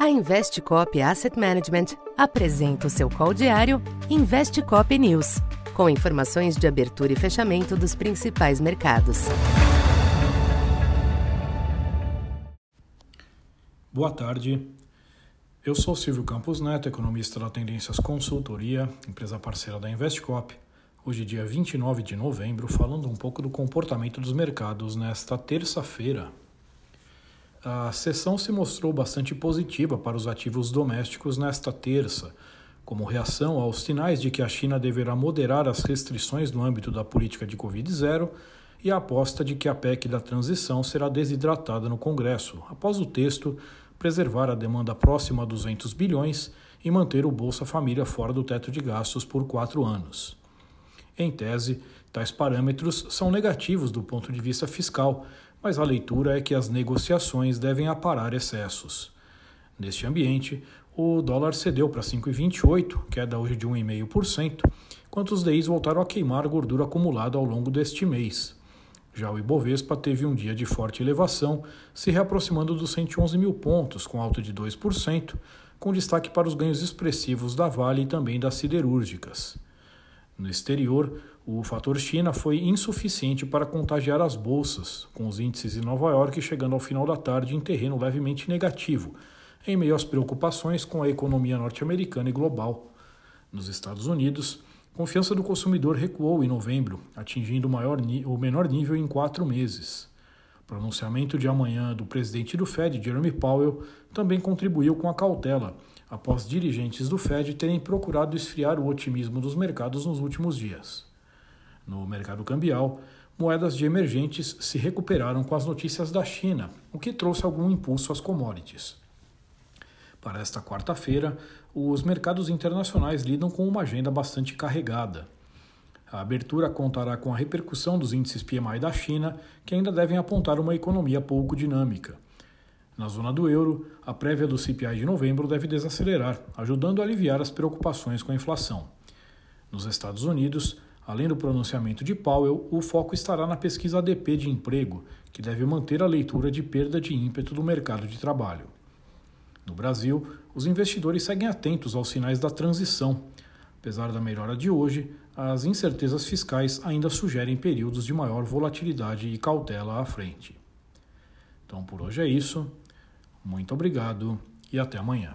A Investcop Asset Management apresenta o seu call diário Investcop News, com informações de abertura e fechamento dos principais mercados. Boa tarde. Eu sou Silvio Campos Neto, economista da Tendências Consultoria, empresa parceira da Investcop. Hoje, dia 29 de novembro, falando um pouco do comportamento dos mercados nesta terça-feira, a sessão se mostrou bastante positiva para os ativos domésticos nesta terça, como reação aos sinais de que a China deverá moderar as restrições no âmbito da política de Covid-0 e a aposta de que a PEC da transição será desidratada no Congresso, após o texto preservar a demanda próxima a 200 bilhões e manter o Bolsa Família fora do teto de gastos por quatro anos. Em tese, tais parâmetros são negativos do ponto de vista fiscal, mas a leitura é que as negociações devem aparar excessos. Neste ambiente, o dólar cedeu para 5,28, queda hoje de 1,5%, enquanto os DIs voltaram a queimar gordura acumulada ao longo deste mês. Já o Ibovespa teve um dia de forte elevação, se reaproximando dos 111 mil pontos, com alta de 2%, com destaque para os ganhos expressivos da Vale e também das siderúrgicas. No exterior, o fator China foi insuficiente para contagiar as bolsas, com os índices em Nova York chegando ao final da tarde em terreno levemente negativo, em meio às preocupações com a economia norte-americana e global. Nos Estados Unidos, confiança do consumidor recuou em novembro, atingindo o, maior, o menor nível em quatro meses. O pronunciamento de amanhã do presidente do Fed, Jeremy Powell, também contribuiu com a cautela, após dirigentes do Fed terem procurado esfriar o otimismo dos mercados nos últimos dias. No mercado cambial, moedas de emergentes se recuperaram com as notícias da China, o que trouxe algum impulso às commodities. Para esta quarta-feira, os mercados internacionais lidam com uma agenda bastante carregada. A abertura contará com a repercussão dos índices PMI da China, que ainda devem apontar uma economia pouco dinâmica. Na zona do euro, a prévia do CPI de novembro deve desacelerar, ajudando a aliviar as preocupações com a inflação. Nos Estados Unidos, Além do pronunciamento de Powell, o foco estará na pesquisa ADP de emprego, que deve manter a leitura de perda de ímpeto do mercado de trabalho. No Brasil, os investidores seguem atentos aos sinais da transição. Apesar da melhora de hoje, as incertezas fiscais ainda sugerem períodos de maior volatilidade e cautela à frente. Então por hoje é isso. Muito obrigado e até amanhã.